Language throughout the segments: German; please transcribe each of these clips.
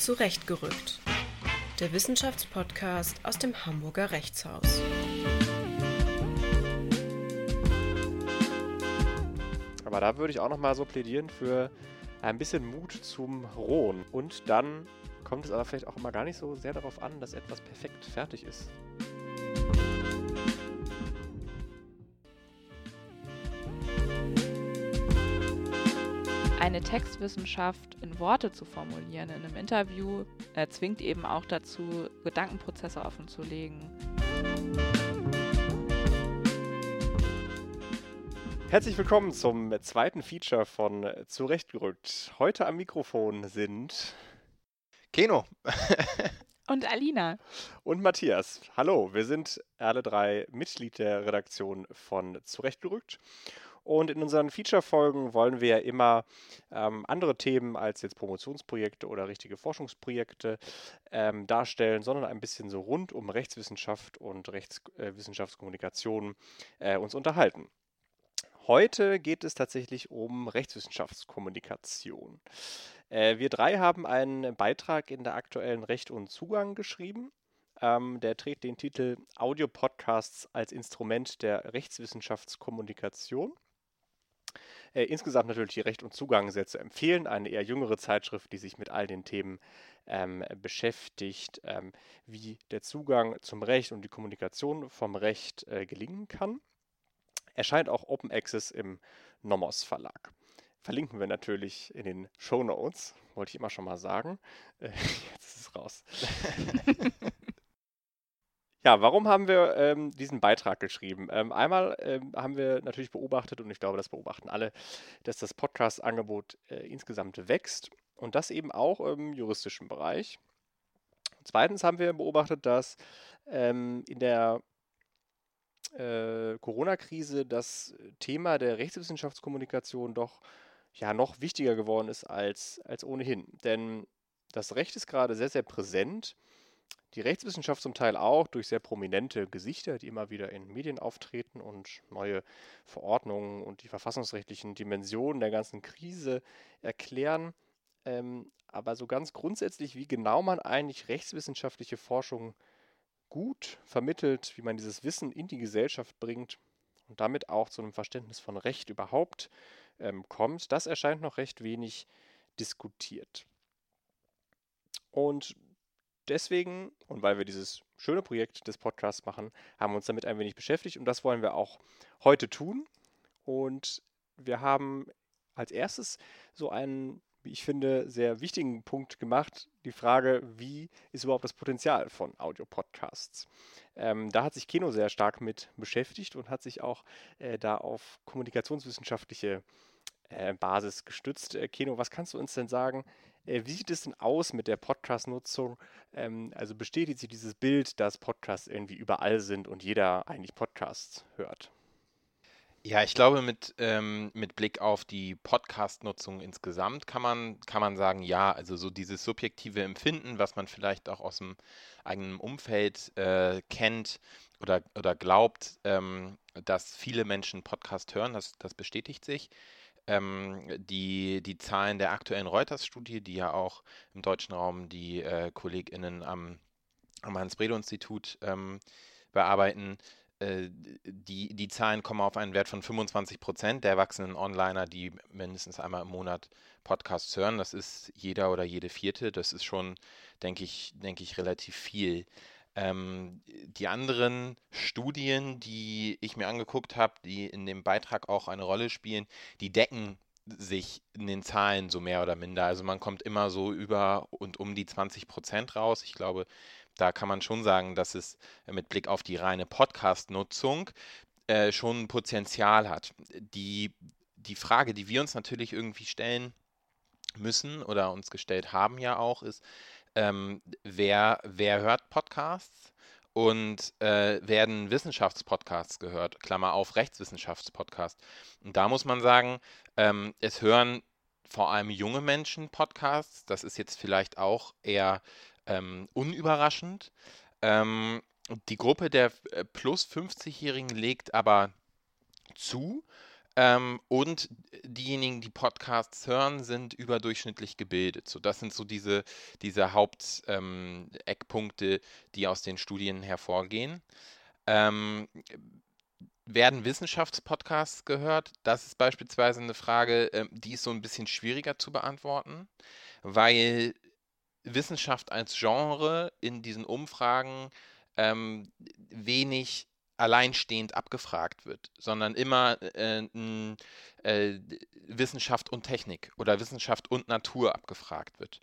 Zurechtgerückt. Der Wissenschaftspodcast aus dem Hamburger Rechtshaus. Aber da würde ich auch noch mal so plädieren für ein bisschen Mut zum Rohen. Und dann kommt es aber vielleicht auch immer gar nicht so sehr darauf an, dass etwas perfekt fertig ist. Eine Textwissenschaft in Worte zu formulieren in einem Interview äh, zwingt eben auch dazu, Gedankenprozesse offenzulegen. Herzlich willkommen zum zweiten Feature von Zurechtgerückt. Heute am Mikrofon sind Keno und Alina und Matthias. Hallo, wir sind alle drei Mitglied der Redaktion von Zurechtgerückt und in unseren Feature-Folgen wollen wir immer ähm, andere Themen als jetzt Promotionsprojekte oder richtige Forschungsprojekte ähm, darstellen, sondern ein bisschen so rund um Rechtswissenschaft und Rechtswissenschaftskommunikation äh, uns unterhalten. Heute geht es tatsächlich um Rechtswissenschaftskommunikation. Äh, wir drei haben einen Beitrag in der aktuellen Recht und Zugang geschrieben. Ähm, der trägt den Titel Audio-Podcasts als Instrument der Rechtswissenschaftskommunikation. Äh, insgesamt natürlich die Recht- und Zugangssätze empfehlen, eine eher jüngere Zeitschrift, die sich mit all den Themen ähm, beschäftigt, ähm, wie der Zugang zum Recht und die Kommunikation vom Recht äh, gelingen kann. Erscheint auch Open Access im Nomos Verlag. Verlinken wir natürlich in den Show Notes, wollte ich immer schon mal sagen. Äh, jetzt ist es raus. Ja, warum haben wir ähm, diesen Beitrag geschrieben? Ähm, einmal ähm, haben wir natürlich beobachtet, und ich glaube, das beobachten alle, dass das Podcast-Angebot äh, insgesamt wächst und das eben auch im juristischen Bereich. Zweitens haben wir beobachtet, dass ähm, in der äh, Corona-Krise das Thema der Rechtswissenschaftskommunikation doch ja noch wichtiger geworden ist als, als ohnehin. Denn das Recht ist gerade sehr, sehr präsent die Rechtswissenschaft zum Teil auch durch sehr prominente Gesichter, die immer wieder in Medien auftreten und neue Verordnungen und die verfassungsrechtlichen Dimensionen der ganzen Krise erklären. Ähm, aber so ganz grundsätzlich, wie genau man eigentlich rechtswissenschaftliche Forschung gut vermittelt, wie man dieses Wissen in die Gesellschaft bringt und damit auch zu einem Verständnis von Recht überhaupt ähm, kommt, das erscheint noch recht wenig diskutiert. Und deswegen und weil wir dieses schöne Projekt des Podcasts machen, haben wir uns damit ein wenig beschäftigt und das wollen wir auch heute tun. Und wir haben als erstes so einen, wie ich finde, sehr wichtigen Punkt gemacht, die Frage, wie ist überhaupt das Potenzial von Audio-Podcasts? Ähm, da hat sich Keno sehr stark mit beschäftigt und hat sich auch äh, da auf kommunikationswissenschaftliche äh, Basis gestützt. Äh, Keno, was kannst du uns denn sagen? Äh, wie sieht es denn aus mit der Podcast-Nutzung? Ähm, also bestätigt sich dieses Bild, dass Podcasts irgendwie überall sind und jeder eigentlich Podcasts hört? Ja, ich glaube, mit, ähm, mit Blick auf die Podcast-Nutzung insgesamt kann man, kann man sagen, ja, also so dieses subjektive Empfinden, was man vielleicht auch aus dem eigenen Umfeld äh, kennt oder, oder glaubt, ähm, dass viele Menschen Podcast hören, das, das bestätigt sich. Ähm, die, die Zahlen der aktuellen Reuters-Studie, die ja auch im deutschen Raum die äh, KollegInnen am, am Hans-Bredow-Institut ähm, bearbeiten, äh, die, die Zahlen kommen auf einen Wert von 25 Prozent der erwachsenen Onliner, die mindestens einmal im Monat Podcasts hören. Das ist jeder oder jede vierte. Das ist schon, denke ich, denke ich, relativ viel. Ähm, die anderen Studien, die ich mir angeguckt habe, die in dem Beitrag auch eine Rolle spielen, die decken sich in den Zahlen so mehr oder minder. Also man kommt immer so über und um die 20 Prozent raus. Ich glaube, da kann man schon sagen, dass es mit Blick auf die reine Podcast-Nutzung äh, schon Potenzial hat. Die, die Frage, die wir uns natürlich irgendwie stellen müssen oder uns gestellt haben ja auch, ist, ähm, wer, wer hört Podcasts und äh, werden Wissenschaftspodcasts gehört, Klammer auf, Rechtswissenschaftspodcasts. Und da muss man sagen, ähm, es hören vor allem junge Menschen Podcasts. Das ist jetzt vielleicht auch eher ähm, unüberraschend. Ähm, die Gruppe der äh, plus 50-Jährigen legt aber zu. Ähm, und diejenigen, die Podcasts hören, sind überdurchschnittlich gebildet. So, das sind so diese, diese Haupteckpunkte, ähm, die aus den Studien hervorgehen. Ähm, werden Wissenschaftspodcasts gehört? Das ist beispielsweise eine Frage, ähm, die ist so ein bisschen schwieriger zu beantworten, weil Wissenschaft als Genre in diesen Umfragen ähm, wenig alleinstehend abgefragt wird, sondern immer äh, äh, Wissenschaft und Technik oder Wissenschaft und Natur abgefragt wird.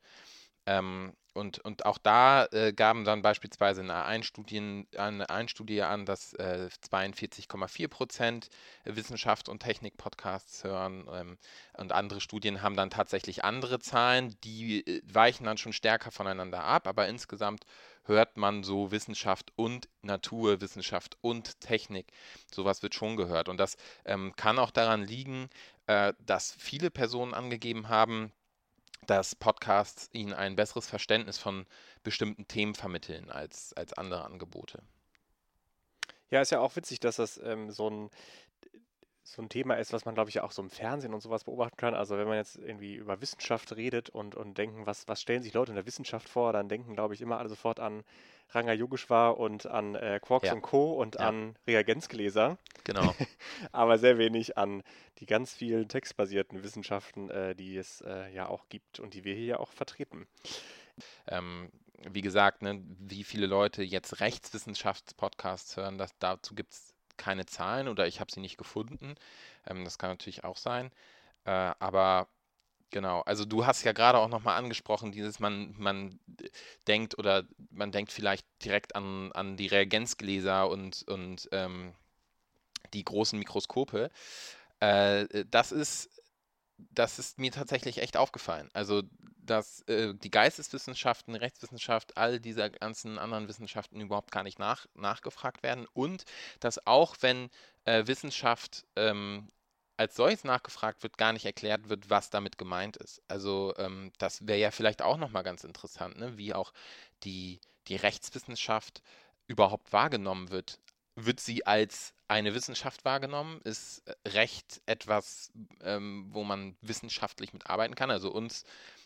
Ähm, und, und auch da äh, gaben dann beispielsweise in einer Einstudie, eine Einstudie an, dass äh, 42,4 Prozent Wissenschaft und Technik-Podcasts hören. Ähm, und andere Studien haben dann tatsächlich andere Zahlen, die äh, weichen dann schon stärker voneinander ab. Aber insgesamt hört man so Wissenschaft und Natur, Wissenschaft und Technik. Sowas wird schon gehört. Und das ähm, kann auch daran liegen, äh, dass viele Personen angegeben haben, dass Podcasts ihnen ein besseres Verständnis von bestimmten Themen vermitteln als, als andere Angebote. Ja, ist ja auch witzig, dass das ähm, so ein so ein Thema ist, was man, glaube ich, auch so im Fernsehen und sowas beobachten kann. Also wenn man jetzt irgendwie über Wissenschaft redet und, und denken, was, was stellen sich Leute in der Wissenschaft vor, dann denken, glaube ich, immer alle sofort an Ranga Yogeshwar und an äh, Quarks ja. und Co. und ja. an Reagenzgläser. Genau. Aber sehr wenig an die ganz vielen textbasierten Wissenschaften, äh, die es äh, ja auch gibt und die wir hier ja auch vertreten. Ähm, wie gesagt, ne, wie viele Leute jetzt Rechtswissenschaftspodcasts hören, das, dazu gibt es keine Zahlen oder ich habe sie nicht gefunden. Ähm, das kann natürlich auch sein. Äh, aber genau, also du hast ja gerade auch nochmal angesprochen, dieses man, man denkt oder man denkt vielleicht direkt an, an die Reagenzgläser und, und ähm, die großen Mikroskope. Äh, das ist das ist mir tatsächlich echt aufgefallen. Also, dass äh, die Geisteswissenschaften, Rechtswissenschaft, all diese ganzen anderen Wissenschaften überhaupt gar nicht nach, nachgefragt werden und dass auch wenn äh, Wissenschaft ähm, als solches nachgefragt wird, gar nicht erklärt wird, was damit gemeint ist. Also ähm, das wäre ja vielleicht auch nochmal ganz interessant, ne? wie auch die, die Rechtswissenschaft überhaupt wahrgenommen wird wird sie als eine Wissenschaft wahrgenommen? Ist äh, Recht etwas, ähm, wo man wissenschaftlich mitarbeiten kann? Also uns,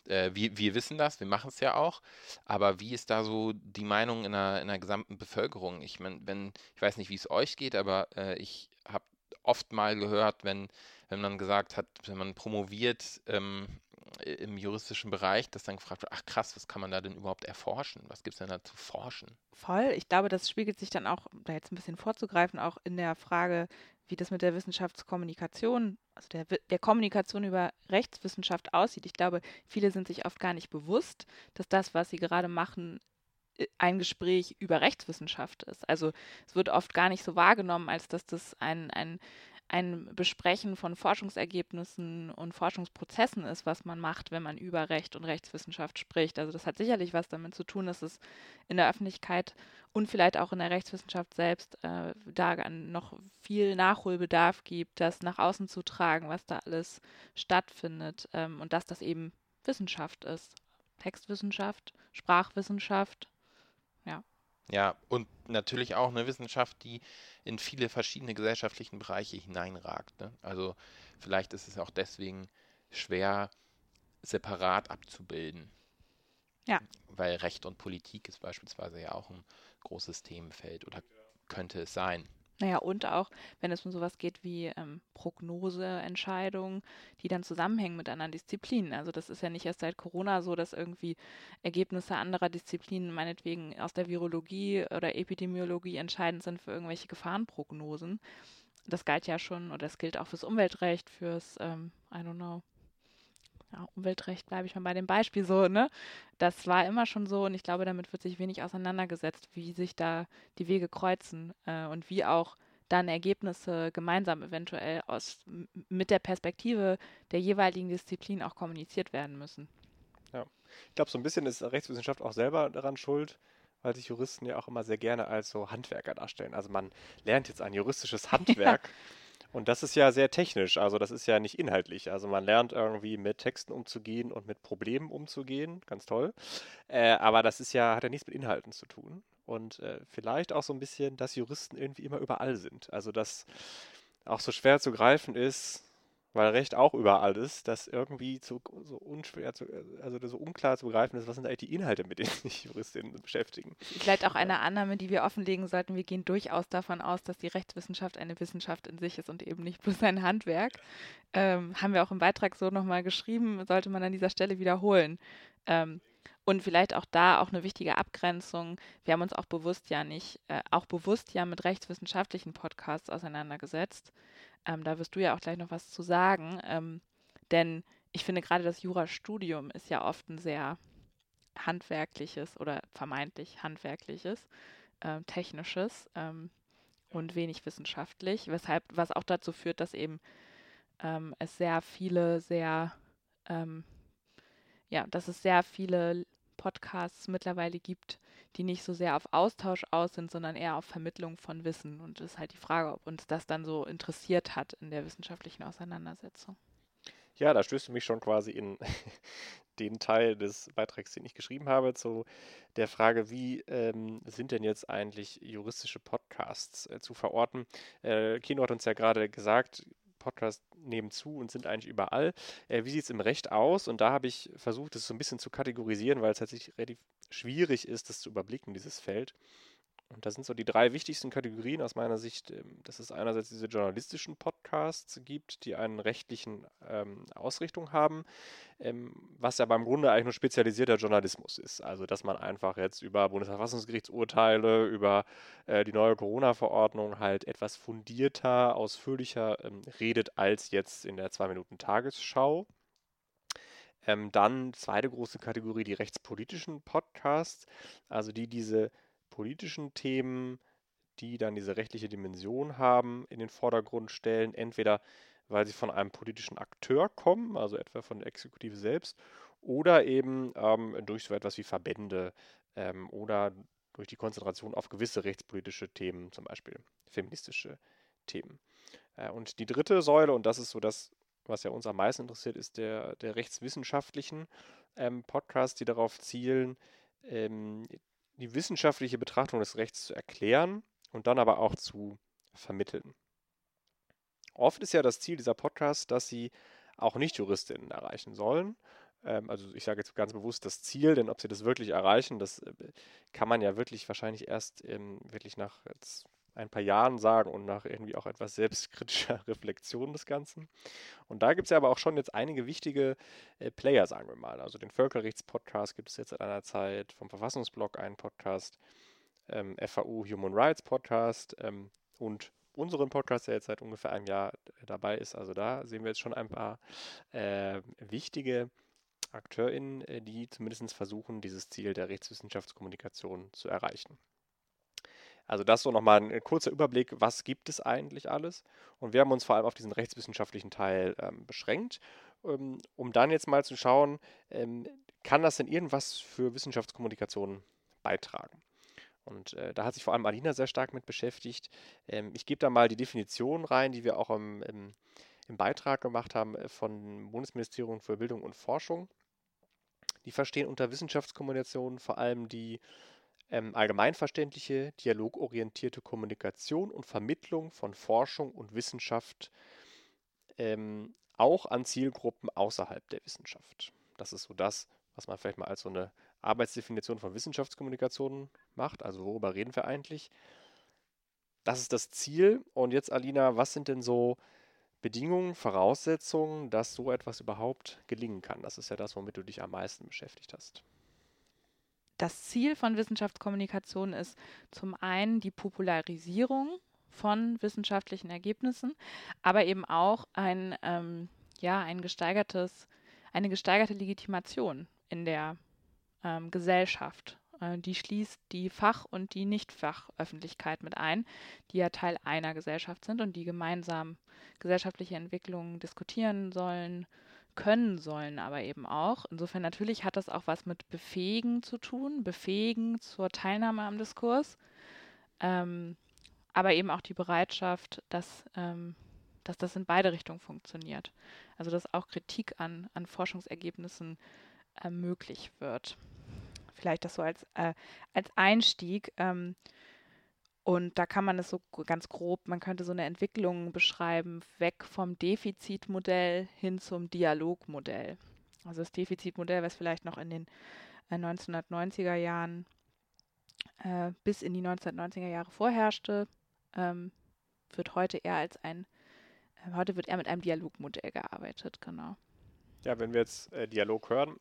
äh, wir, wir wissen das, wir machen es ja auch, aber wie ist da so die Meinung in der, in der gesamten Bevölkerung? Ich meine, wenn, ich weiß nicht, wie es euch geht, aber äh, ich habe oft mal gehört, wenn, wenn man gesagt hat, wenn man promoviert, ähm, im juristischen Bereich, dass dann gefragt wird, ach krass, was kann man da denn überhaupt erforschen? Was gibt es denn da zu forschen? Voll. Ich glaube, das spiegelt sich dann auch, da jetzt ein bisschen vorzugreifen, auch in der Frage, wie das mit der Wissenschaftskommunikation, also der, der Kommunikation über Rechtswissenschaft aussieht. Ich glaube, viele sind sich oft gar nicht bewusst, dass das, was sie gerade machen, ein Gespräch über Rechtswissenschaft ist. Also es wird oft gar nicht so wahrgenommen, als dass das ein, ein ein Besprechen von Forschungsergebnissen und Forschungsprozessen ist, was man macht, wenn man über Recht und Rechtswissenschaft spricht. Also das hat sicherlich was damit zu tun, dass es in der Öffentlichkeit und vielleicht auch in der Rechtswissenschaft selbst äh, da noch viel Nachholbedarf gibt, das nach außen zu tragen, was da alles stattfindet ähm, und dass das eben Wissenschaft ist. Textwissenschaft, Sprachwissenschaft, ja. Und natürlich auch eine Wissenschaft, die in viele verschiedene gesellschaftlichen Bereiche hineinragt. Ne? Also vielleicht ist es auch deswegen schwer, separat abzubilden. Ja. Weil Recht und Politik ist beispielsweise ja auch ein großes Themenfeld oder könnte es sein. Naja, und auch, wenn es um sowas geht wie ähm, Prognoseentscheidungen, die dann zusammenhängen mit anderen Disziplinen. Also das ist ja nicht erst seit Corona so, dass irgendwie Ergebnisse anderer Disziplinen, meinetwegen aus der Virologie oder Epidemiologie, entscheidend sind für irgendwelche Gefahrenprognosen. Das galt ja schon, oder das gilt auch fürs Umweltrecht, fürs, ähm, I don't know, ja, Umweltrecht bleibe ich mal bei dem Beispiel so, ne? Das war immer schon so und ich glaube, damit wird sich wenig auseinandergesetzt, wie sich da die Wege kreuzen äh, und wie auch dann Ergebnisse gemeinsam eventuell aus mit der Perspektive der jeweiligen Disziplin auch kommuniziert werden müssen. Ja, ich glaube, so ein bisschen ist Rechtswissenschaft auch selber daran schuld, weil sich Juristen ja auch immer sehr gerne als so Handwerker darstellen. Also man lernt jetzt ein juristisches Handwerk. Und das ist ja sehr technisch, also das ist ja nicht inhaltlich. Also man lernt irgendwie mit Texten umzugehen und mit Problemen umzugehen, ganz toll. Äh, aber das ist ja, hat ja nichts mit Inhalten zu tun. Und äh, vielleicht auch so ein bisschen, dass Juristen irgendwie immer überall sind. Also dass auch so schwer zu greifen ist, weil Recht auch überall ist, dass irgendwie so, so unschwer zu, also so unklar zu begreifen ist, was sind eigentlich die Inhalte, mit denen sich Juristinnen beschäftigen. Vielleicht auch eine Annahme, die wir offenlegen sollten. Wir gehen durchaus davon aus, dass die Rechtswissenschaft eine Wissenschaft in sich ist und eben nicht bloß ein Handwerk. Ähm, haben wir auch im Beitrag so nochmal geschrieben, sollte man an dieser Stelle wiederholen. Ähm, und vielleicht auch da auch eine wichtige Abgrenzung. Wir haben uns auch bewusst ja nicht, äh, auch bewusst ja mit rechtswissenschaftlichen Podcasts auseinandergesetzt. Ähm, da wirst du ja auch gleich noch was zu sagen. Ähm, denn ich finde gerade das Jurastudium ist ja oft ein sehr handwerkliches oder vermeintlich handwerkliches, äh, technisches ähm, und wenig wissenschaftlich, weshalb, was auch dazu führt, dass eben ähm, es sehr viele, sehr, ähm, ja, dass es sehr viele Podcasts mittlerweile gibt, die nicht so sehr auf Austausch aus sind, sondern eher auf Vermittlung von Wissen. Und es ist halt die Frage, ob uns das dann so interessiert hat in der wissenschaftlichen Auseinandersetzung. Ja, da stößt du mich schon quasi in den Teil des Beitrags, den ich geschrieben habe, zu der Frage, wie ähm, sind denn jetzt eigentlich juristische Podcasts äh, zu verorten? Äh, Kino hat uns ja gerade gesagt, Podcasts nehmen zu und sind eigentlich überall. Äh, wie sieht es im Recht aus? Und da habe ich versucht, das so ein bisschen zu kategorisieren, weil es tatsächlich relativ schwierig ist, das zu überblicken, dieses Feld. Und da sind so die drei wichtigsten Kategorien aus meiner Sicht, ähm, dass es einerseits diese journalistischen Podcasts gibt, die einen rechtlichen ähm, Ausrichtung haben, ähm, was ja beim Grunde eigentlich nur spezialisierter Journalismus ist. Also dass man einfach jetzt über Bundesverfassungsgerichtsurteile, über äh, die neue Corona-Verordnung halt etwas fundierter, ausführlicher ähm, redet als jetzt in der Zwei-Minuten-Tagesschau. Ähm, dann zweite große Kategorie, die rechtspolitischen Podcasts, also die diese politischen Themen, die dann diese rechtliche Dimension haben, in den Vordergrund stellen. Entweder weil sie von einem politischen Akteur kommen, also etwa von der Exekutive selbst, oder eben ähm, durch so etwas wie Verbände ähm, oder durch die Konzentration auf gewisse rechtspolitische Themen, zum Beispiel feministische Themen. Äh, und die dritte Säule, und das ist so das, was ja uns am meisten interessiert, ist der, der rechtswissenschaftlichen ähm, Podcast, die darauf zielen, ähm, die wissenschaftliche Betrachtung des Rechts zu erklären und dann aber auch zu vermitteln. Oft ist ja das Ziel dieser Podcasts, dass sie auch Nicht-Juristinnen erreichen sollen. Ähm, also ich sage jetzt ganz bewusst das Ziel, denn ob sie das wirklich erreichen, das äh, kann man ja wirklich wahrscheinlich erst ähm, wirklich nach ein paar Jahren sagen und nach irgendwie auch etwas selbstkritischer Reflexion des Ganzen. Und da gibt es ja aber auch schon jetzt einige wichtige äh, Player, sagen wir mal. Also den Völkerrechts-Podcast gibt es jetzt seit einer Zeit, vom Verfassungsblog einen Podcast, ähm, FAU Human Rights Podcast ähm, und unseren Podcast, der jetzt seit ungefähr einem Jahr dabei ist. Also da sehen wir jetzt schon ein paar äh, wichtige AkteurInnen, äh, die zumindest versuchen, dieses Ziel der Rechtswissenschaftskommunikation zu erreichen. Also das so nochmal ein kurzer Überblick, was gibt es eigentlich alles? Und wir haben uns vor allem auf diesen rechtswissenschaftlichen Teil ähm, beschränkt, ähm, um dann jetzt mal zu schauen, ähm, kann das denn irgendwas für Wissenschaftskommunikation beitragen? Und äh, da hat sich vor allem Alina sehr stark mit beschäftigt. Ähm, ich gebe da mal die Definition rein, die wir auch im, im, im Beitrag gemacht haben äh, von Bundesministerium für Bildung und Forschung. Die verstehen unter Wissenschaftskommunikation vor allem die ähm, allgemeinverständliche, dialogorientierte Kommunikation und Vermittlung von Forschung und Wissenschaft ähm, auch an Zielgruppen außerhalb der Wissenschaft. Das ist so das, was man vielleicht mal als so eine Arbeitsdefinition von Wissenschaftskommunikation macht. Also worüber reden wir eigentlich? Das ist das Ziel. Und jetzt, Alina, was sind denn so Bedingungen, Voraussetzungen, dass so etwas überhaupt gelingen kann? Das ist ja das, womit du dich am meisten beschäftigt hast das Ziel von Wissenschaftskommunikation ist zum einen die Popularisierung von wissenschaftlichen Ergebnissen, aber eben auch ein, ähm, ja, ein gesteigertes, eine gesteigerte Legitimation in der ähm, Gesellschaft. Äh, die schließt die Fach- und die Nicht-Fachöffentlichkeit mit ein, die ja Teil einer Gesellschaft sind und die gemeinsam gesellschaftliche Entwicklungen diskutieren sollen, können sollen aber eben auch. Insofern natürlich hat das auch was mit Befähigen zu tun, Befähigen zur Teilnahme am Diskurs, ähm, aber eben auch die Bereitschaft, dass, ähm, dass das in beide Richtungen funktioniert. Also dass auch Kritik an, an Forschungsergebnissen äh, möglich wird. Vielleicht das so als, äh, als Einstieg. Ähm, Und da kann man es so ganz grob, man könnte so eine Entwicklung beschreiben, weg vom Defizitmodell hin zum Dialogmodell. Also das Defizitmodell, was vielleicht noch in den 1990er äh, Jahren äh, bis in die 1990er Jahre vorherrschte, ähm, wird heute eher als ein, äh, heute wird eher mit einem Dialogmodell gearbeitet, genau. Ja, wenn wir jetzt äh, Dialog hören,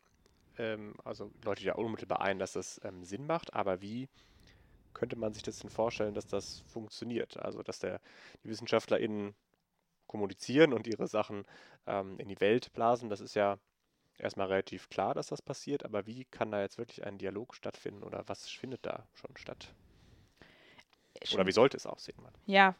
ähm, also Leute ja unmittelbar ein, dass das ähm, Sinn macht, aber wie könnte man sich das denn vorstellen, dass das funktioniert? Also, dass der, die WissenschaftlerInnen kommunizieren und ihre Sachen ähm, in die Welt blasen, das ist ja erstmal relativ klar, dass das passiert, aber wie kann da jetzt wirklich ein Dialog stattfinden oder was findet da schon statt? Oder wie sollte es aussehen? Ja,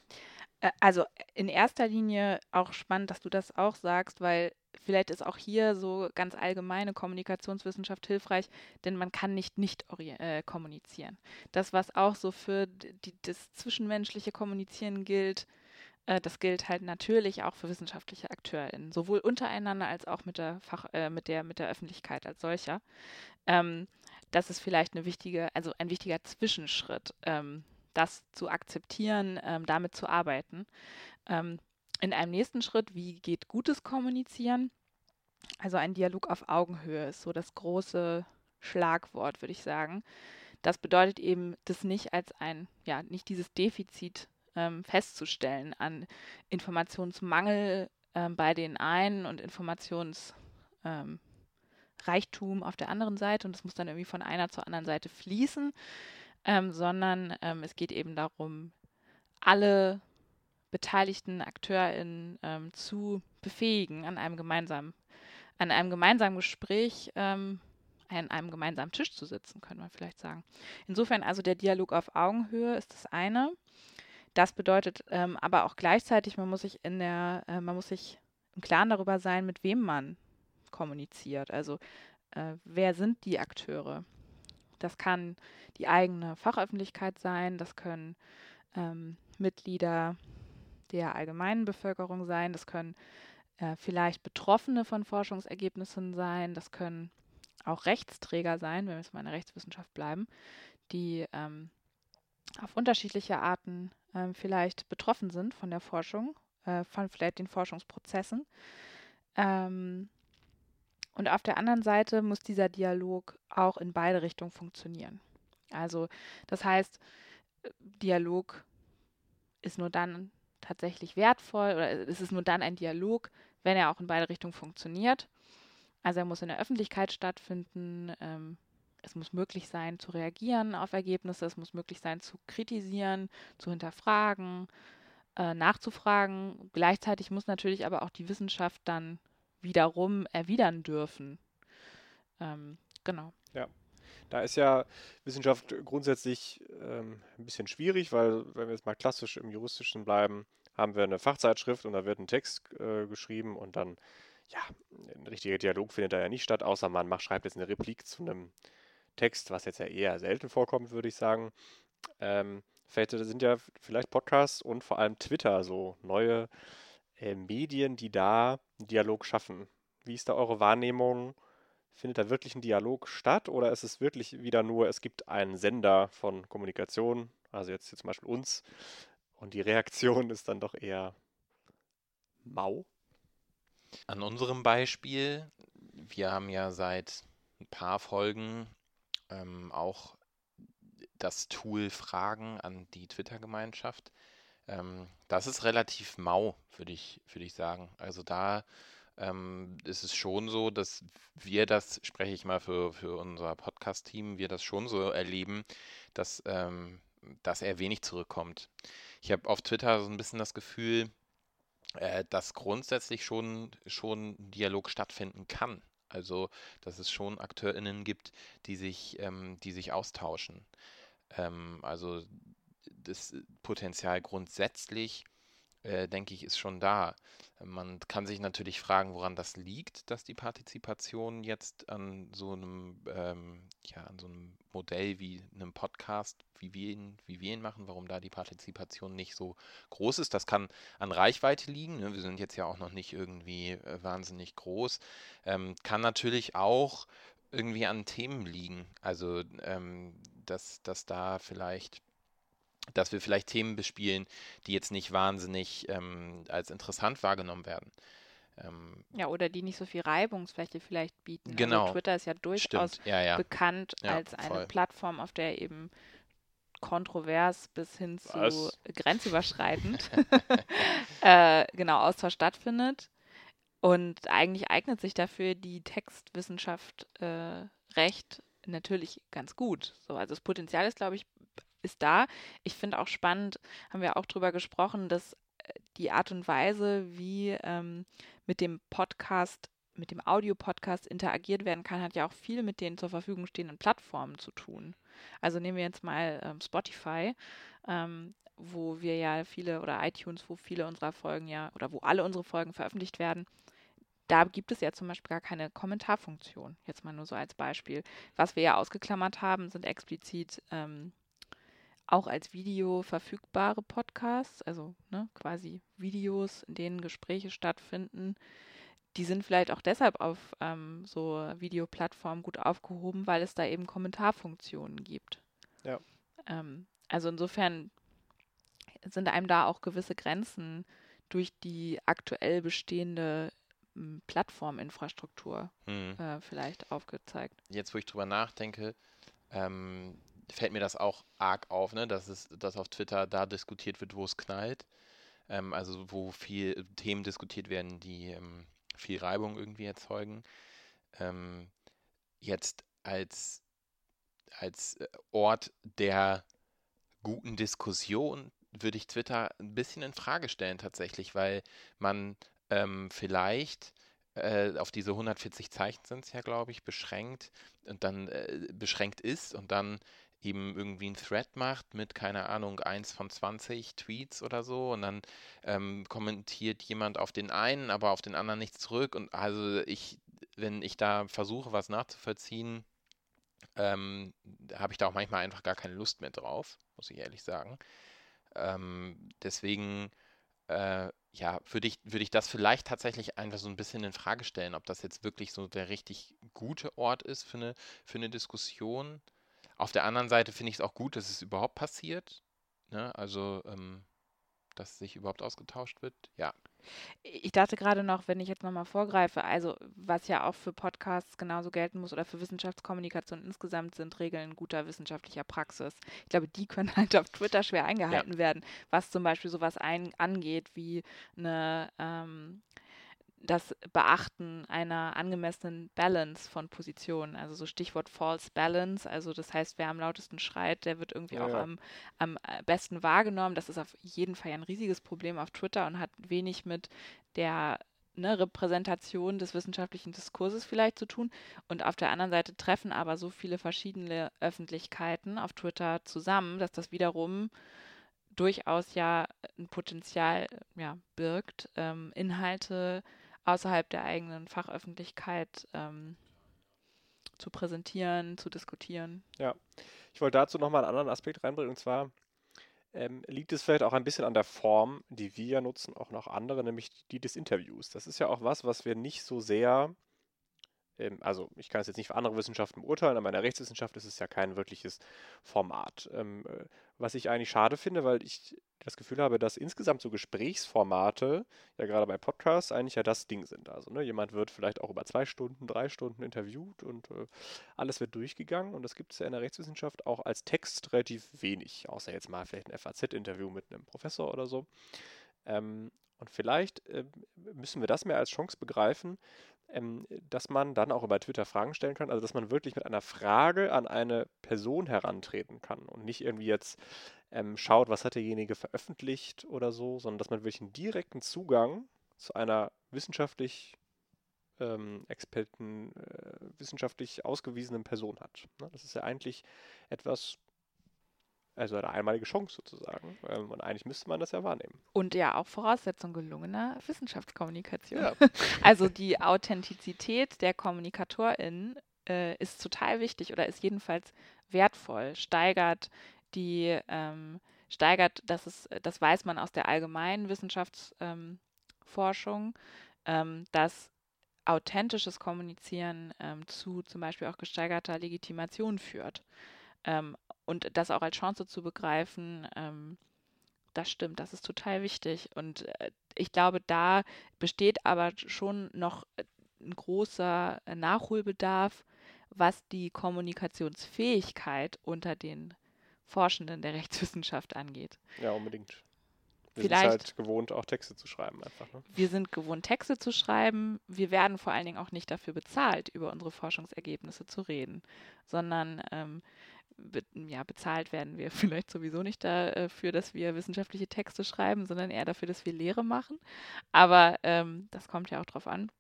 also in erster Linie auch spannend, dass du das auch sagst, weil vielleicht ist auch hier so ganz allgemeine Kommunikationswissenschaft hilfreich, denn man kann nicht nicht äh, kommunizieren. Das, was auch so für die, das zwischenmenschliche Kommunizieren gilt, äh, das gilt halt natürlich auch für wissenschaftliche AkteurInnen, sowohl untereinander als auch mit der Fach, äh, mit der, mit der Öffentlichkeit als solcher. Ähm, das ist vielleicht eine wichtige, also ein wichtiger Zwischenschritt, ähm, das zu akzeptieren, ähm, damit zu arbeiten. Ähm, in einem nächsten Schritt, wie geht gutes Kommunizieren? Also ein Dialog auf Augenhöhe ist so das große Schlagwort, würde ich sagen. Das bedeutet eben, das nicht als ein, ja, nicht dieses Defizit ähm, festzustellen an Informationsmangel ähm, bei den einen und Informationsreichtum ähm, auf der anderen Seite und es muss dann irgendwie von einer zur anderen Seite fließen, ähm, sondern ähm, es geht eben darum, alle beteiligten AkteurInnen ähm, zu befähigen, an einem gemeinsamen, an einem gemeinsamen Gespräch ähm, an einem gemeinsamen Tisch zu sitzen, könnte man vielleicht sagen. Insofern also der Dialog auf Augenhöhe ist das eine. Das bedeutet ähm, aber auch gleichzeitig, man muss sich in der, äh, man muss sich im Klaren darüber sein, mit wem man kommuniziert. Also äh, wer sind die Akteure? Das kann die eigene Fachöffentlichkeit sein, das können ähm, Mitglieder der allgemeinen Bevölkerung sein, das können äh, vielleicht Betroffene von Forschungsergebnissen sein, das können auch Rechtsträger sein, wenn wir jetzt mal in der Rechtswissenschaft bleiben, die ähm, auf unterschiedliche Arten ähm, vielleicht betroffen sind von der Forschung, äh, von vielleicht den Forschungsprozessen. Ähm, und auf der anderen Seite muss dieser Dialog auch in beide Richtungen funktionieren. Also das heißt, Dialog ist nur dann tatsächlich wertvoll oder es ist nur dann ein Dialog, wenn er auch in beide Richtungen funktioniert. Also er muss in der Öffentlichkeit stattfinden, ähm, es muss möglich sein zu reagieren auf Ergebnisse, es muss möglich sein zu kritisieren, zu hinterfragen, äh, nachzufragen. Gleichzeitig muss natürlich aber auch die Wissenschaft dann wiederum erwidern dürfen. Ähm, genau. Ja. Da ist ja Wissenschaft grundsätzlich ähm, ein bisschen schwierig, weil wenn wir jetzt mal klassisch im Juristischen bleiben, haben wir eine Fachzeitschrift und da wird ein Text äh, geschrieben und dann, ja, ein richtiger Dialog findet da ja nicht statt, außer man macht, schreibt jetzt eine Replik zu einem Text, was jetzt ja eher selten vorkommt, würde ich sagen. Ähm, vielleicht sind ja vielleicht Podcasts und vor allem Twitter so neue Medien, die da einen Dialog schaffen. Wie ist da eure Wahrnehmung? Findet da wirklich ein Dialog statt oder ist es wirklich wieder nur, es gibt einen Sender von Kommunikation, also jetzt hier zum Beispiel uns, und die Reaktion ist dann doch eher mau? An unserem Beispiel, wir haben ja seit ein paar Folgen ähm, auch das Tool Fragen an die Twitter-Gemeinschaft. Ähm, das ist relativ mau, würde ich, würd ich sagen. Also da ähm, ist es schon so, dass wir das, spreche ich mal für, für unser Podcast-Team, wir das schon so erleben, dass, ähm, dass er wenig zurückkommt. Ich habe auf Twitter so ein bisschen das Gefühl, äh, dass grundsätzlich schon, schon Dialog stattfinden kann. Also, dass es schon AkteurInnen gibt, die sich, ähm, die sich austauschen. Ähm, also das Potenzial grundsätzlich äh, denke ich, ist schon da. Man kann sich natürlich fragen, woran das liegt, dass die Partizipation jetzt an so einem, ähm, ja, an so einem Modell wie einem Podcast, wie wir, ihn, wie wir ihn machen, warum da die Partizipation nicht so groß ist. Das kann an Reichweite liegen. Ne? Wir sind jetzt ja auch noch nicht irgendwie äh, wahnsinnig groß. Ähm, kann natürlich auch irgendwie an Themen liegen. Also, ähm, dass, dass da vielleicht dass wir vielleicht Themen bespielen, die jetzt nicht wahnsinnig ähm, als interessant wahrgenommen werden. Ähm, ja, oder die nicht so viel Reibungsfläche vielleicht bieten. Also genau. Also Twitter ist ja durchaus ja, ja. bekannt ja, als eine voll. Plattform, auf der eben kontrovers bis hin zu Was? grenzüberschreitend äh, genau Austausch stattfindet. Und eigentlich eignet sich dafür die Textwissenschaft äh, recht natürlich ganz gut. So, also das Potenzial ist, glaube ich, ist da. Ich finde auch spannend, haben wir auch drüber gesprochen, dass äh, die Art und Weise, wie ähm, mit dem Podcast, mit dem Audio-Podcast interagiert werden kann, hat ja auch viel mit den zur Verfügung stehenden Plattformen zu tun. Also nehmen wir jetzt mal ähm, Spotify, ähm, wo wir ja viele, oder iTunes, wo viele unserer Folgen ja, oder wo alle unsere Folgen veröffentlicht werden da gibt es ja zum Beispiel gar keine Kommentarfunktion. Jetzt mal nur so als Beispiel. Was wir ja ausgeklammert haben, sind explizit ähm, auch als Video verfügbare Podcasts, also ne, quasi Videos, in denen Gespräche stattfinden. Die sind vielleicht auch deshalb auf ähm, so Videoplattformen gut aufgehoben, weil es da eben Kommentarfunktionen gibt. Ja. Ähm, also insofern sind einem da auch gewisse Grenzen durch die aktuell bestehende Plattforminfrastruktur hm. äh, vielleicht aufgezeigt. Jetzt, wo ich drüber nachdenke, ähm, fällt mir das auch arg auf, ne? dass, es, dass auf Twitter da diskutiert wird, wo es knallt. Ähm, also wo viel Themen diskutiert werden, die ähm, viel Reibung irgendwie erzeugen. Ähm, jetzt als, als äh, Ort der guten Diskussion würde ich Twitter ein bisschen in Frage stellen tatsächlich, weil man ähm, vielleicht äh, auf diese 140 Zeichen sind es ja, glaube ich, beschränkt und dann äh, beschränkt ist und dann eben irgendwie ein Thread macht mit, keine Ahnung, 1 von 20 Tweets oder so und dann ähm, kommentiert jemand auf den einen, aber auf den anderen nichts zurück und also ich, wenn ich da versuche, was nachzuvollziehen, ähm, habe ich da auch manchmal einfach gar keine Lust mehr drauf, muss ich ehrlich sagen. Ähm, deswegen äh, ja, würde ich, würde ich das vielleicht tatsächlich einfach so ein bisschen in Frage stellen, ob das jetzt wirklich so der richtig gute Ort ist für eine, für eine Diskussion. Auf der anderen Seite finde ich es auch gut, dass es überhaupt passiert. Ne? Also, ähm, dass sich überhaupt ausgetauscht wird. Ja, ich dachte gerade noch, wenn ich jetzt nochmal vorgreife, also was ja auch für Podcasts genauso gelten muss oder für Wissenschaftskommunikation insgesamt sind Regeln guter wissenschaftlicher Praxis. Ich glaube, die können halt auf Twitter schwer eingehalten ja. werden, was zum Beispiel sowas ein, angeht wie eine ähm, das Beachten einer angemessenen Balance von Positionen. Also so Stichwort False Balance. Also das heißt, wer am lautesten schreit, der wird irgendwie ja, auch ja. Am, am äh, besten wahrgenommen. Das ist auf jeden Fall ein riesiges Problem auf Twitter und hat wenig mit der ne, Repräsentation des wissenschaftlichen Diskurses vielleicht zu tun. Und auf der anderen Seite treffen aber so viele verschiedene Öffentlichkeiten auf Twitter zusammen, dass das wiederum durchaus ja ein Potenzial ja, birgt, ähm, Inhalte außerhalb der eigenen Fachöffentlichkeit ähm, zu präsentieren, zu diskutieren. Ja, ich wollte dazu nochmal einen anderen Aspekt reinbringen, und zwar ähm, liegt es vielleicht auch ein bisschen an der Form, die wir ja nutzen, auch noch andere, nämlich die des Interviews. Das ist ja auch was, was wir nicht so sehr also ich kann es jetzt nicht für andere Wissenschaften beurteilen, aber in der Rechtswissenschaft ist es ja kein wirkliches Format. Ähm, äh, was ich eigentlich schade finde, weil ich das Gefühl habe, dass insgesamt so Gesprächsformate, ja gerade bei Podcasts, eigentlich ja das Ding sind. Also ne, jemand wird vielleicht auch über zwei Stunden, drei Stunden interviewt und äh, alles wird durchgegangen und das gibt es ja in der Rechtswissenschaft auch als Text relativ wenig, außer jetzt mal vielleicht ein FAZ-Interview mit einem Professor oder so. Ähm, und vielleicht äh, müssen wir das mehr als Chance begreifen, ähm, dass man dann auch über Twitter Fragen stellen kann. Also dass man wirklich mit einer Frage an eine Person herantreten kann und nicht irgendwie jetzt ähm, schaut, was hat derjenige veröffentlicht oder so, sondern dass man wirklich einen direkten Zugang zu einer wissenschaftlich ähm, Experten, äh, wissenschaftlich ausgewiesenen Person hat. Ne? Das ist ja eigentlich etwas, also eine einmalige Chance sozusagen. Ähm, und eigentlich müsste man das ja wahrnehmen. Und ja auch Voraussetzung gelungener Wissenschaftskommunikation. Ja. also die Authentizität der KommunikatorInnen äh, ist total wichtig oder ist jedenfalls wertvoll, steigert die, ähm, steigert, das ist, das weiß man aus der allgemeinen Wissenschaftsforschung, ähm, dass authentisches Kommunizieren ähm, zu zum Beispiel auch gesteigerter Legitimation führt. Ähm, und das auch als Chance zu begreifen, ähm, das stimmt, das ist total wichtig. Und äh, ich glaube, da besteht aber schon noch äh, ein großer äh, Nachholbedarf, was die Kommunikationsfähigkeit unter den Forschenden der Rechtswissenschaft angeht. Ja, unbedingt. Wir Vielleicht- sind halt gewohnt, auch Texte zu schreiben einfach. Ne? Wir sind gewohnt, Texte zu schreiben. Wir werden vor allen Dingen auch nicht dafür bezahlt, über unsere Forschungsergebnisse zu reden, sondern ähm, ja, bezahlt werden wir vielleicht sowieso nicht dafür, dass wir wissenschaftliche Texte schreiben, sondern eher dafür, dass wir Lehre machen. Aber ähm, das kommt ja auch drauf an.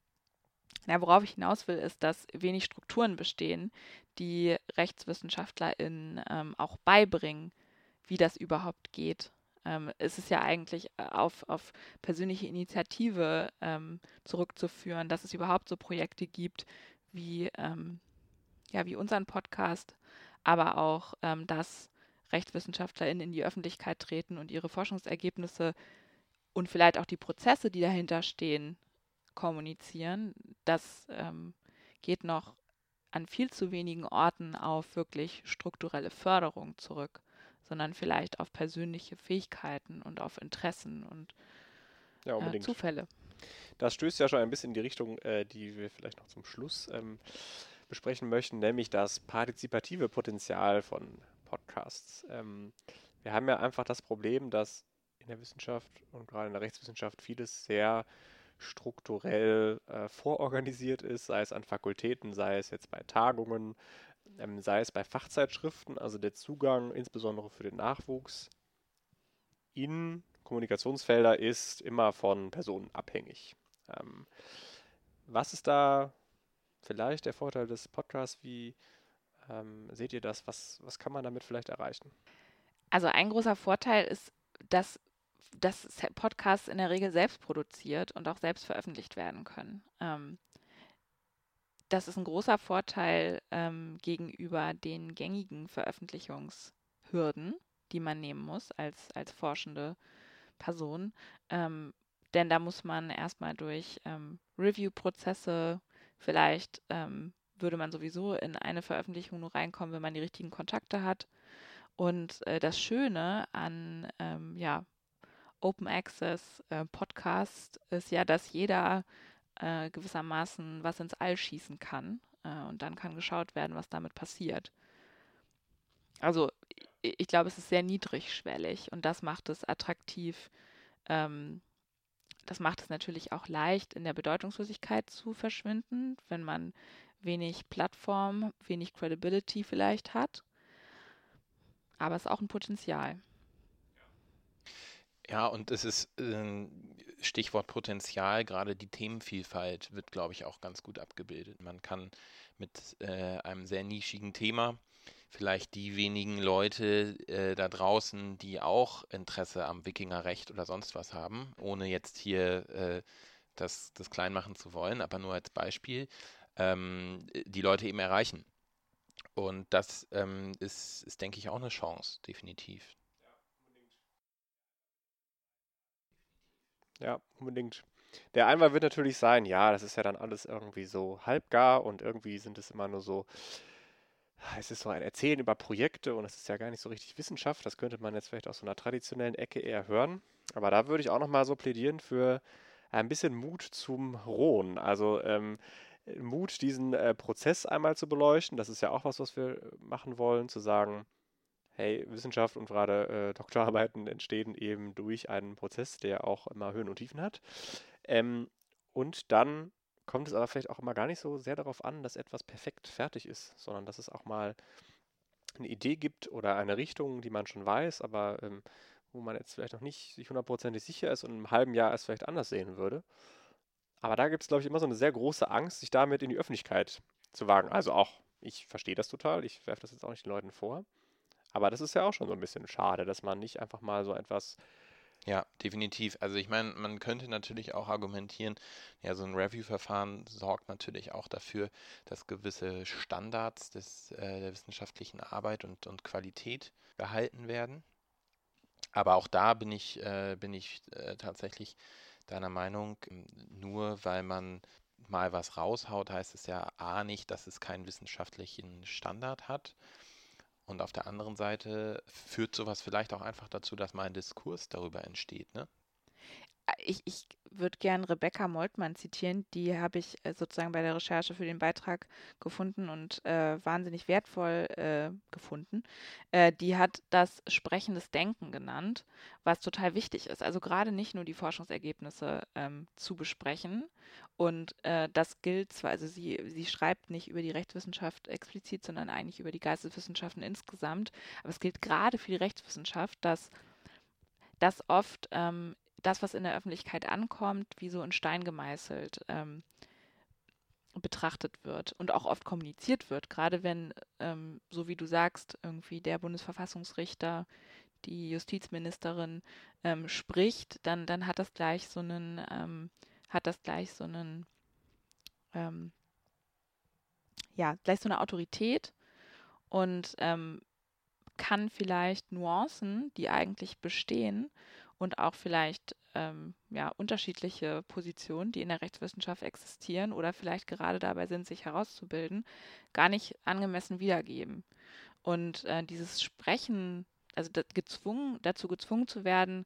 Na, worauf ich hinaus will, ist, dass wenig Strukturen bestehen, die RechtswissenschaftlerInnen ähm, auch beibringen, wie das überhaupt geht. Ähm, es ist ja eigentlich äh, auf, auf persönliche Initiative ähm, zurückzuführen, dass es überhaupt so Projekte gibt wie, ähm, ja, wie unseren Podcast, aber auch, ähm, dass RechtswissenschaftlerInnen in die Öffentlichkeit treten und ihre Forschungsergebnisse und vielleicht auch die Prozesse, die dahinter stehen, kommunizieren. Das ähm, geht noch an viel zu wenigen Orten auf wirklich strukturelle Förderung zurück, sondern vielleicht auf persönliche Fähigkeiten und auf Interessen und Ja, äh. Zufälle. Das stößt ja schon ein bisschen in die Richtung, äh, die wir vielleicht noch zum Schluss ähm, besprechen möchten, nämlich das partizipative Potenzial von Podcasts. Ähm, wir haben ja einfach das Problem, dass in der Wissenschaft und gerade in der Rechtswissenschaft vieles sehr strukturell äh, vororganisiert ist, sei es an Fakultäten, sei es jetzt bei Tagungen, ähm, sei es bei Fachzeitschriften, also der Zugang insbesondere für den Nachwuchs in Kommunikationsfelder ist immer von Personen abhängig. Ähm, was ist da vielleicht der Vorteil des Podcasts? Wie ähm, seht ihr das? Was, was kann man damit vielleicht erreichen? Also ein großer Vorteil ist, dass, dass Podcasts in der Regel selbst produziert und auch selbst veröffentlicht werden können. Ähm, das ist ein großer Vorteil ähm, gegenüber den gängigen Veröffentlichungshürden, die man nehmen muss als, als forschende Person. Ähm, denn da muss man erstmal durch ähm, Review-Prozesse, vielleicht ähm, würde man sowieso in eine Veröffentlichung nur reinkommen, wenn man die richtigen Kontakte hat. Und äh, das Schöne an ähm, ja, Open Access äh, Podcast ist ja, dass jeder äh, gewissermaßen was ins All schießen kann. Äh, und dann kann geschaut werden, was damit passiert. Also i- ich glaube, es ist sehr niedrigschwellig und das macht es attraktiv. Ähm, das macht es natürlich auch leicht, in der Bedeutungslosigkeit zu verschwinden, wenn man wenig Plattform, wenig Credibility vielleicht hat. Aber es ist auch ein Potenzial. Ja, und es ist äh, Stichwort Potenzial, gerade die Themenvielfalt wird, glaube ich, auch ganz gut abgebildet. Man kann mit äh, einem sehr nischigen Thema vielleicht die wenigen Leute äh, da draußen, die auch Interesse am Wikingerrecht oder sonst was haben, ohne jetzt hier äh, das, das klein machen zu wollen, aber nur als Beispiel, ähm, die Leute eben erreichen. Und das ähm, ist, ist, denke ich, auch eine Chance, definitiv. Ja, unbedingt. Der Einwand wird natürlich sein, ja, das ist ja dann alles irgendwie so halbgar und irgendwie sind es immer nur so, es ist so ein Erzählen über Projekte und es ist ja gar nicht so richtig Wissenschaft. Das könnte man jetzt vielleicht aus so einer traditionellen Ecke eher hören. Aber da würde ich auch nochmal so plädieren für ein bisschen Mut zum Rohen. Also ähm, Mut, diesen äh, Prozess einmal zu beleuchten. Das ist ja auch was, was wir machen wollen, zu sagen, hey, Wissenschaft und gerade äh, Doktorarbeiten entstehen eben durch einen Prozess, der auch immer Höhen und Tiefen hat. Ähm, und dann kommt es aber vielleicht auch immer gar nicht so sehr darauf an, dass etwas perfekt fertig ist, sondern dass es auch mal eine Idee gibt oder eine Richtung, die man schon weiß, aber ähm, wo man jetzt vielleicht noch nicht sich hundertprozentig sicher ist und einem halben Jahr es vielleicht anders sehen würde. Aber da gibt es, glaube ich, immer so eine sehr große Angst, sich damit in die Öffentlichkeit zu wagen. Also auch, ich verstehe das total, ich werfe das jetzt auch nicht den Leuten vor. Aber das ist ja auch schon so ein bisschen schade, dass man nicht einfach mal so etwas ja, definitiv. Also ich meine, man könnte natürlich auch argumentieren, ja, so ein Review-Verfahren sorgt natürlich auch dafür, dass gewisse Standards des, äh, der wissenschaftlichen Arbeit und, und Qualität gehalten werden. Aber auch da bin ich, äh, bin ich äh, tatsächlich deiner Meinung, nur weil man mal was raushaut, heißt es ja A nicht, dass es keinen wissenschaftlichen Standard hat. Und auf der anderen Seite führt sowas vielleicht auch einfach dazu, dass mal ein Diskurs darüber entsteht. Ne? Ich, ich würde gern Rebecca Moltmann zitieren. Die habe ich äh, sozusagen bei der Recherche für den Beitrag gefunden und äh, wahnsinnig wertvoll äh, gefunden. Äh, die hat das sprechendes Denken genannt, was total wichtig ist. Also gerade nicht nur die Forschungsergebnisse ähm, zu besprechen. Und äh, das gilt zwar, also sie, sie schreibt nicht über die Rechtswissenschaft explizit, sondern eigentlich über die Geisteswissenschaften insgesamt. Aber es gilt gerade für die Rechtswissenschaft, dass das oft ähm, das, was in der Öffentlichkeit ankommt, wie so in Stein gemeißelt ähm, betrachtet wird und auch oft kommuniziert wird. Gerade wenn, ähm, so wie du sagst, irgendwie der Bundesverfassungsrichter, die Justizministerin ähm, spricht, dann, dann hat das gleich so einen, ähm, hat das gleich so einen, ähm, ja, gleich so eine Autorität und ähm, kann vielleicht Nuancen, die eigentlich bestehen, und auch vielleicht ähm, ja, unterschiedliche Positionen, die in der Rechtswissenschaft existieren oder vielleicht gerade dabei sind, sich herauszubilden, gar nicht angemessen wiedergeben. Und äh, dieses Sprechen, also gezwungen, dazu gezwungen zu werden,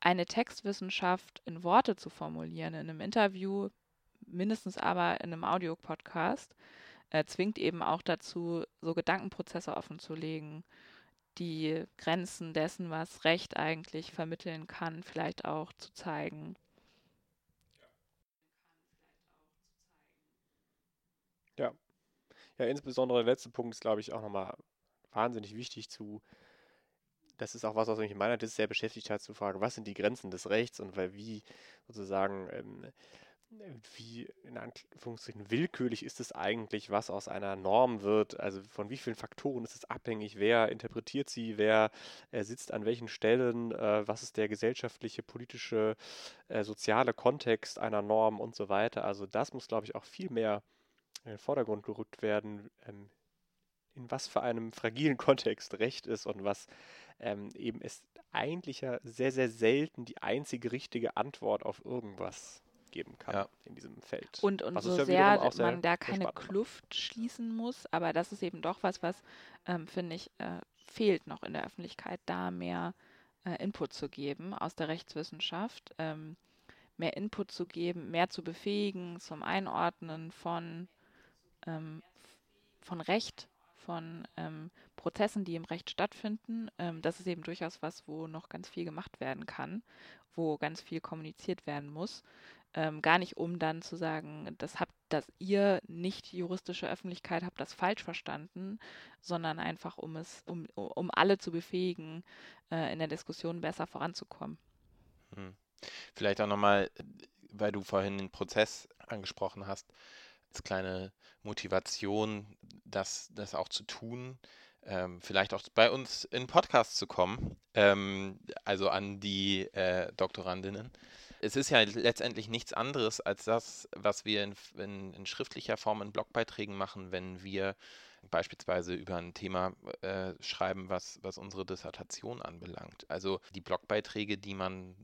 eine Textwissenschaft in Worte zu formulieren, in einem Interview, mindestens aber in einem Audiopodcast, äh, zwingt eben auch dazu, so Gedankenprozesse offenzulegen die Grenzen dessen, was Recht eigentlich vermitteln kann, vielleicht auch zu zeigen. Ja. Ja, insbesondere der letzte Punkt ist, glaube ich, auch nochmal wahnsinnig wichtig zu. Das ist auch was, was mich in meiner Dis sehr beschäftigt hat, zu fragen, was sind die Grenzen des Rechts und weil wie sozusagen ähm, wie in Anführungszeichen willkürlich ist es eigentlich, was aus einer Norm wird? Also von wie vielen Faktoren ist es abhängig? Wer interpretiert sie? Wer äh, sitzt an welchen Stellen? Äh, was ist der gesellschaftliche, politische, äh, soziale Kontext einer Norm und so weiter? Also das muss, glaube ich, auch viel mehr in den Vordergrund gerückt werden, ähm, in was für einem fragilen Kontext Recht ist und was ähm, eben ist eigentlich ja sehr, sehr selten die einzige richtige Antwort auf irgendwas geben kann ja. in diesem Feld. Und, und so ja sehr, sehr, man da keine Kluft schließen muss, aber das ist eben doch was, was, ähm, finde ich, äh, fehlt noch in der Öffentlichkeit, da mehr äh, Input zu geben aus der Rechtswissenschaft, ähm, mehr Input zu geben, mehr zu befähigen zum Einordnen von, ähm, von Recht, von ähm, Prozessen, die im Recht stattfinden. Ähm, das ist eben durchaus was, wo noch ganz viel gemacht werden kann, wo ganz viel kommuniziert werden muss. Ähm, gar nicht, um dann zu sagen, das habt, dass ihr nicht juristische Öffentlichkeit habt das falsch verstanden, sondern einfach, um es, um, um alle zu befähigen, äh, in der Diskussion besser voranzukommen. Hm. Vielleicht auch nochmal, weil du vorhin den Prozess angesprochen hast, als kleine Motivation, das, das auch zu tun, ähm, vielleicht auch bei uns in Podcast zu kommen, ähm, also an die äh, Doktorandinnen es ist ja letztendlich nichts anderes als das, was wir in, in, in schriftlicher Form in Blogbeiträgen machen, wenn wir beispielsweise über ein Thema äh, schreiben, was, was unsere Dissertation anbelangt. Also die Blogbeiträge, die man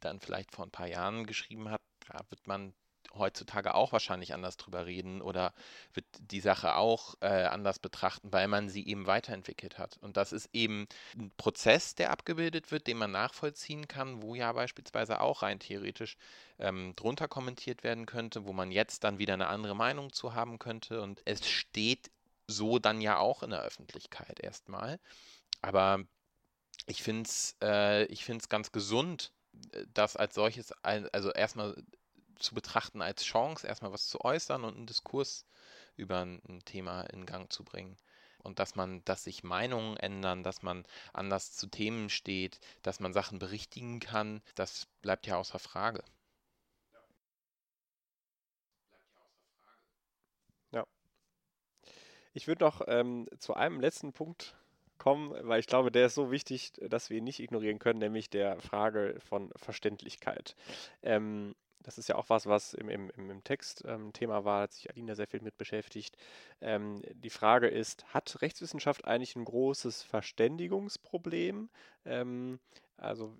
dann vielleicht vor ein paar Jahren geschrieben hat, da wird man heutzutage auch wahrscheinlich anders drüber reden oder wird die Sache auch äh, anders betrachten, weil man sie eben weiterentwickelt hat. Und das ist eben ein Prozess, der abgebildet wird, den man nachvollziehen kann, wo ja beispielsweise auch rein theoretisch ähm, drunter kommentiert werden könnte, wo man jetzt dann wieder eine andere Meinung zu haben könnte. Und es steht so dann ja auch in der Öffentlichkeit erstmal. Aber ich finde es äh, ganz gesund, äh, das als solches, also erstmal zu betrachten als Chance, erstmal was zu äußern und einen Diskurs über ein, Thema in Gang zu bringen. Und dass man, dass sich Meinungen ändern, dass man anders zu Themen steht, dass man Sachen berichtigen kann, das bleibt ja außer Frage. Ja. Ich würde noch ähm, zu einem letzten Punkt kommen, weil ich glaube, der ist so wichtig, dass wir ihn nicht ignorieren können, nämlich der Frage von Verständlichkeit. Ähm, das ist ja auch was, was im, im, im Text ähm, Thema war, hat sich Alina sehr viel mit beschäftigt. Ähm, die Frage ist, hat Rechtswissenschaft eigentlich ein großes Verständigungsproblem? Ähm, also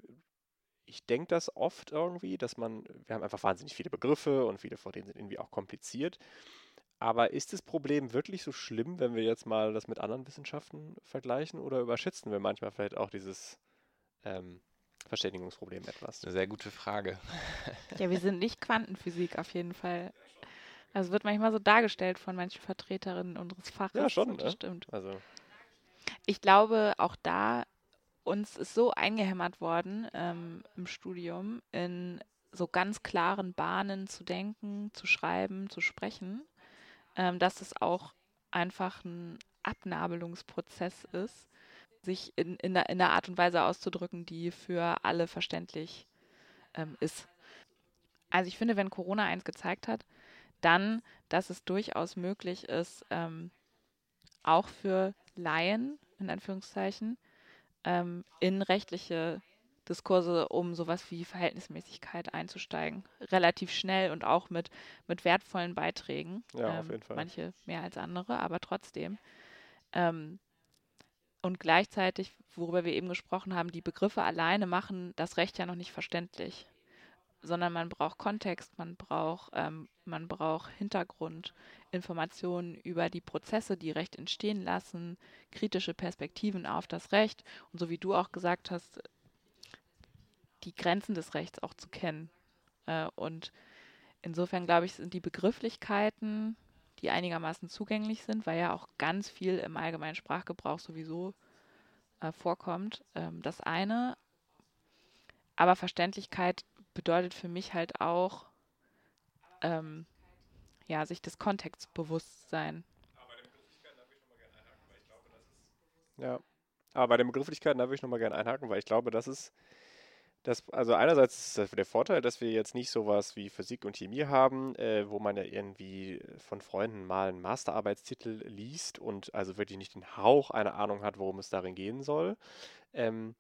ich denke das oft irgendwie, dass man, wir haben einfach wahnsinnig viele Begriffe und viele von denen sind irgendwie auch kompliziert. Aber ist das Problem wirklich so schlimm, wenn wir jetzt mal das mit anderen Wissenschaften vergleichen oder überschätzen wir manchmal vielleicht auch dieses ähm, Verständigungsproblem etwas? Eine sehr gute Frage. Ja, wir sind nicht Quantenphysik auf jeden Fall. Also wird manchmal so dargestellt von manchen Vertreterinnen unseres Faches. Ja, schon, Das ne? stimmt. Also, Ich glaube, auch da, uns ist so eingehämmert worden ähm, im Studium, in so ganz klaren Bahnen zu denken, zu schreiben, zu sprechen, ähm, dass es auch einfach ein Abnabelungsprozess ist, sich in, in, einer, in einer Art und Weise auszudrücken, die für alle verständlich ähm, ist. Also ich finde, wenn Corona eins gezeigt hat, dann, dass es durchaus möglich ist, ähm, auch für Laien, in Anführungszeichen, ähm, in rechtliche Diskurse um sowas wie Verhältnismäßigkeit einzusteigen. Relativ schnell und auch mit, mit wertvollen Beiträgen. Ja, auf ähm, jeden Fall. Manche mehr als andere, aber trotzdem. Ähm, und gleichzeitig, worüber wir eben gesprochen haben, die Begriffe alleine machen das Recht ja noch nicht verständlich, sondern man braucht Kontext, man braucht, ähm, man braucht Hintergrund, Informationen über die Prozesse, die Recht entstehen lassen, kritische Perspektiven auf das Recht und so wie du auch gesagt hast, die Grenzen des Rechts auch zu kennen. Äh, und insofern glaube ich, sind die Begrifflichkeiten, die einigermaßen zugänglich sind, weil ja auch ganz viel im allgemeinen Sprachgebrauch sowieso äh, vorkommt, ähm, das eine. Aber Verständlichkeit bedeutet für mich halt auch, ähm, ja, sich des Kontexts bewusst sein. Ja, aber bei den Begrifflichkeiten, da würde ich nochmal gerne einhaken, weil ich glaube, das ist das, also einerseits ist der Vorteil, dass wir jetzt nicht sowas wie Physik und Chemie haben, äh, wo man ja irgendwie von Freunden mal einen Masterarbeitstitel liest und also wirklich nicht den Hauch einer Ahnung hat, worum es darin gehen soll. Ähm,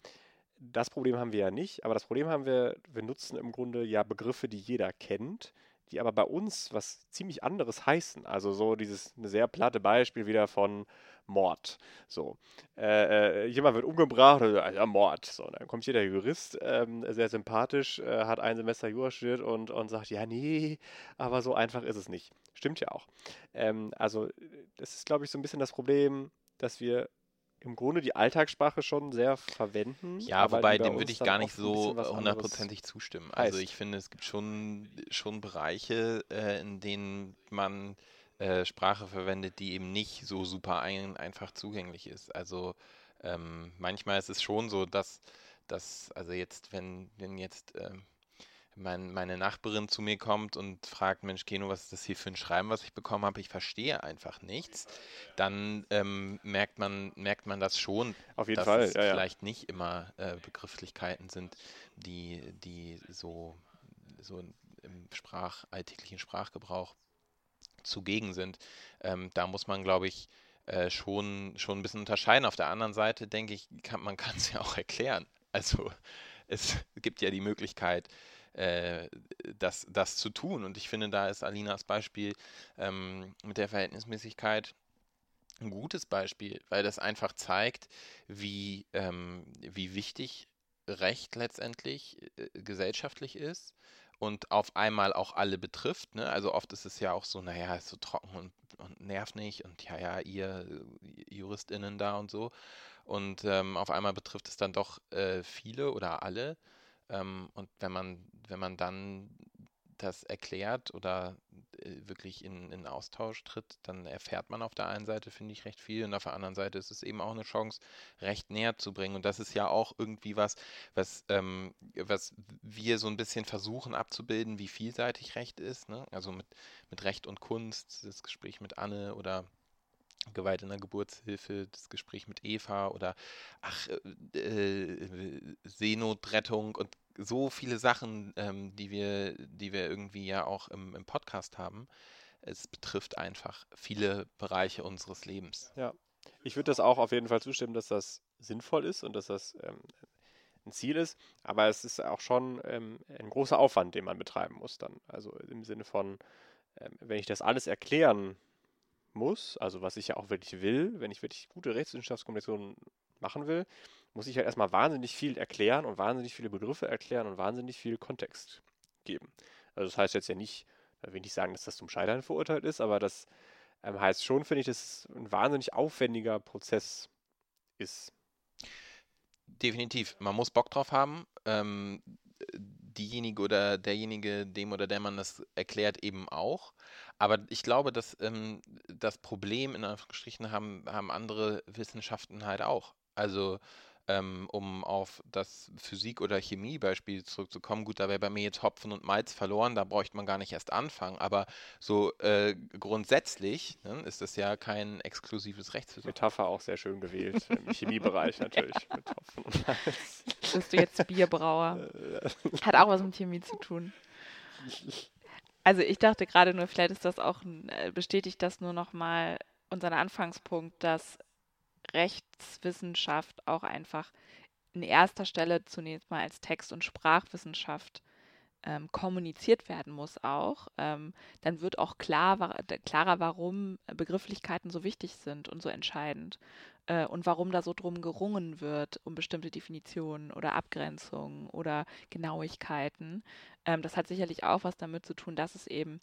das Problem haben wir ja nicht, aber das Problem haben wir, wir nutzen im Grunde ja Begriffe, die jeder kennt, die aber bei uns was ziemlich anderes heißen. Also so dieses sehr platte Beispiel wieder von Mord. So, äh, äh, jemand wird umgebracht, also, ja, Mord. So, dann kommt hier der Jurist, ähm, sehr sympathisch, äh, hat ein Semester Jura studiert und, und sagt, ja, nee, aber so einfach ist es nicht. Stimmt ja auch. Ähm, also, das ist, glaube ich, so ein bisschen das Problem, dass wir im Grunde die Alltagssprache schon sehr verwenden. Ja, wobei dem würde ich gar nicht so hundertprozentig zustimmen. Also heißt. ich finde, es gibt schon, schon Bereiche, äh, in denen man äh, Sprache verwendet, die eben nicht so super ein, einfach zugänglich ist. Also ähm, manchmal ist es schon so, dass, dass also jetzt, wenn, wenn jetzt ähm, mein, meine Nachbarin zu mir kommt und fragt, Mensch, Keno, was ist das hier für ein Schreiben, was ich bekommen habe? Ich verstehe einfach nichts. Dann ähm, merkt man, merkt man das schon, Auf jeden dass Fall, es ja, ja. vielleicht nicht immer äh, Begrifflichkeiten sind, die, die so, so im Sprach, alltäglichen Sprachgebrauch zugegen sind. Ähm, da muss man, glaube ich, äh, schon, schon ein bisschen unterscheiden. Auf der anderen Seite denke ich, kann, man kann es ja auch erklären. Also es gibt ja die Möglichkeit, äh, das, das zu tun. Und ich finde, da ist Alinas Beispiel ähm, mit der Verhältnismäßigkeit ein gutes Beispiel, weil das einfach zeigt, wie, ähm, wie wichtig Recht letztendlich äh, gesellschaftlich ist und auf einmal auch alle betrifft. Ne? Also oft ist es ja auch so, naja, ist so trocken und, und nervt nicht und ja, ja, ihr äh, JuristInnen da und so. Und ähm, auf einmal betrifft es dann doch äh, viele oder alle. Ähm, und wenn man, wenn man dann das erklärt oder äh, wirklich in, in Austausch tritt, dann erfährt man auf der einen Seite, finde ich, recht viel und auf der anderen Seite ist es eben auch eine Chance, Recht näher zu bringen. Und das ist ja auch irgendwie was, was, ähm, was wir so ein bisschen versuchen abzubilden, wie vielseitig Recht ist. Ne? Also mit, mit Recht und Kunst, das Gespräch mit Anne oder Gewalt in der Geburtshilfe, das Gespräch mit Eva oder ach, äh, äh, Seenotrettung und so viele Sachen, ähm, die wir, die wir irgendwie ja auch im, im Podcast haben. Es betrifft einfach viele Bereiche unseres Lebens. Ja, ich würde das auch auf jeden Fall zustimmen, dass das sinnvoll ist und dass das ähm, ein Ziel ist. Aber es ist auch schon ähm, ein großer Aufwand, den man betreiben muss dann. Also im Sinne von, ähm, wenn ich das alles erklären muss, also was ich ja auch wirklich will, wenn ich wirklich gute Rechtswissenschaftskommunikation machen will, muss ich halt erstmal wahnsinnig viel erklären und wahnsinnig viele Begriffe erklären und wahnsinnig viel Kontext geben. Also das heißt jetzt ja nicht, da will ich nicht sagen, dass das zum Scheitern verurteilt ist, aber das ähm, heißt schon, finde ich, dass es ein wahnsinnig aufwendiger Prozess ist. Definitiv. Man muss Bock drauf haben. Ähm, diejenige oder derjenige, dem oder der man das erklärt, eben auch. Aber ich glaube, dass ähm, das Problem in Anführungsstrichen haben, haben andere Wissenschaften halt auch. Also ähm, um auf das Physik- oder Chemiebeispiel zurückzukommen, gut, da wäre bei mir jetzt Hopfen und Malz verloren, da bräuchte man gar nicht erst anfangen, aber so äh, grundsätzlich ne, ist das ja kein exklusives Rechtswissen. Metapher auch sehr schön gewählt, im Chemiebereich natürlich, mit Hopfen und Malz. Bist du jetzt Bierbrauer? Hat auch was mit Chemie zu tun. Also ich dachte gerade nur, vielleicht ist das auch, äh, bestätigt das nur nochmal unseren Anfangspunkt, dass Rechtswissenschaft auch einfach in erster Stelle zunächst mal als Text- und Sprachwissenschaft ähm, kommuniziert werden muss auch, ähm, dann wird auch klar, klarer, warum Begrifflichkeiten so wichtig sind und so entscheidend äh, und warum da so drum gerungen wird um bestimmte Definitionen oder Abgrenzungen oder Genauigkeiten. Ähm, das hat sicherlich auch was damit zu tun, dass es eben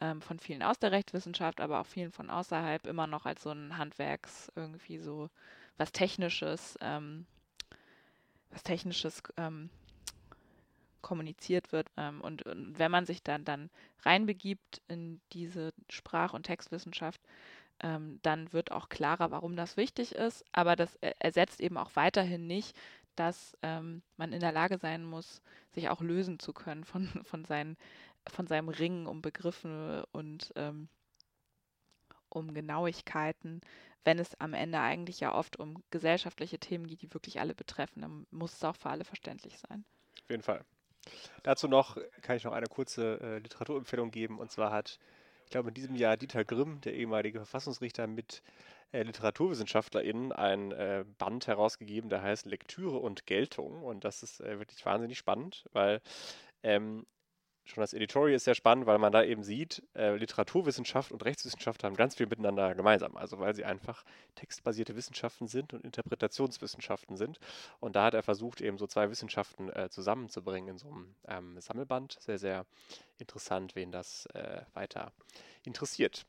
ähm, von vielen aus der Rechtswissenschaft, aber auch vielen von außerhalb immer noch als so ein Handwerks irgendwie so was Technisches, ähm, was Technisches ähm, kommuniziert wird. Ähm, und, und, wenn man sich dann, dann reinbegibt in diese Sprach- und Textwissenschaft, ähm, dann wird auch klarer, warum das wichtig ist. Aber das ersetzt eben auch weiterhin nicht, dass ähm, man in der Lage sein muss, sich auch lösen zu können von, von seinen von seinem Ringen um Begriffe und ähm, um Genauigkeiten, wenn es am Ende eigentlich ja oft um gesellschaftliche Themen geht, die wirklich alle betreffen. Dann muss es auch für alle verständlich sein. Auf jeden Fall. Dazu noch kann ich noch eine kurze äh, Literaturempfehlung geben. Und zwar hat, ich glaube, in diesem Jahr Dieter Grimm, der ehemalige Verfassungsrichter, mit äh, LiteraturwissenschaftlerInnen ein äh, Band herausgegeben, der heißt Lektüre und Geltung. Und das ist äh, wirklich wahnsinnig spannend, weil ähm, schon das Editorial ist sehr spannend, weil man da eben sieht, äh, Literaturwissenschaft und Rechtswissenschaft haben ganz viel miteinander gemeinsam. Also weil sie einfach textbasierte Wissenschaften sind und Interpretationswissenschaften sind. Und da hat er versucht, eben so zwei Wissenschaften äh, zusammenzubringen in so einem ähm, Sammelband. Sehr, sehr interessant, wen das äh, weiter interessiert.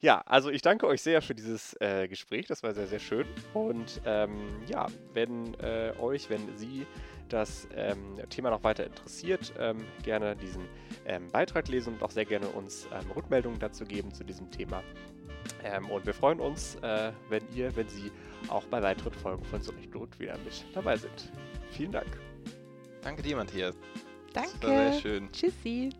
Ja, also ich danke euch sehr für dieses äh, Gespräch. Das war sehr, sehr schön. Und ähm, ja, wenn äh, euch, wenn Sie das ähm, Thema noch weiter interessiert, ähm, gerne diesen ähm, Beitrag lesen und auch sehr gerne uns ähm, Rückmeldungen dazu geben zu diesem Thema. Ähm, und wir freuen uns, äh, wenn ihr, wenn Sie auch bei weiteren Folgen von Zurechtgerückt wieder mit dabei sind. Vielen Dank. Danke dir, Matthias. Danke. Das war sehr schön. Tschüssi.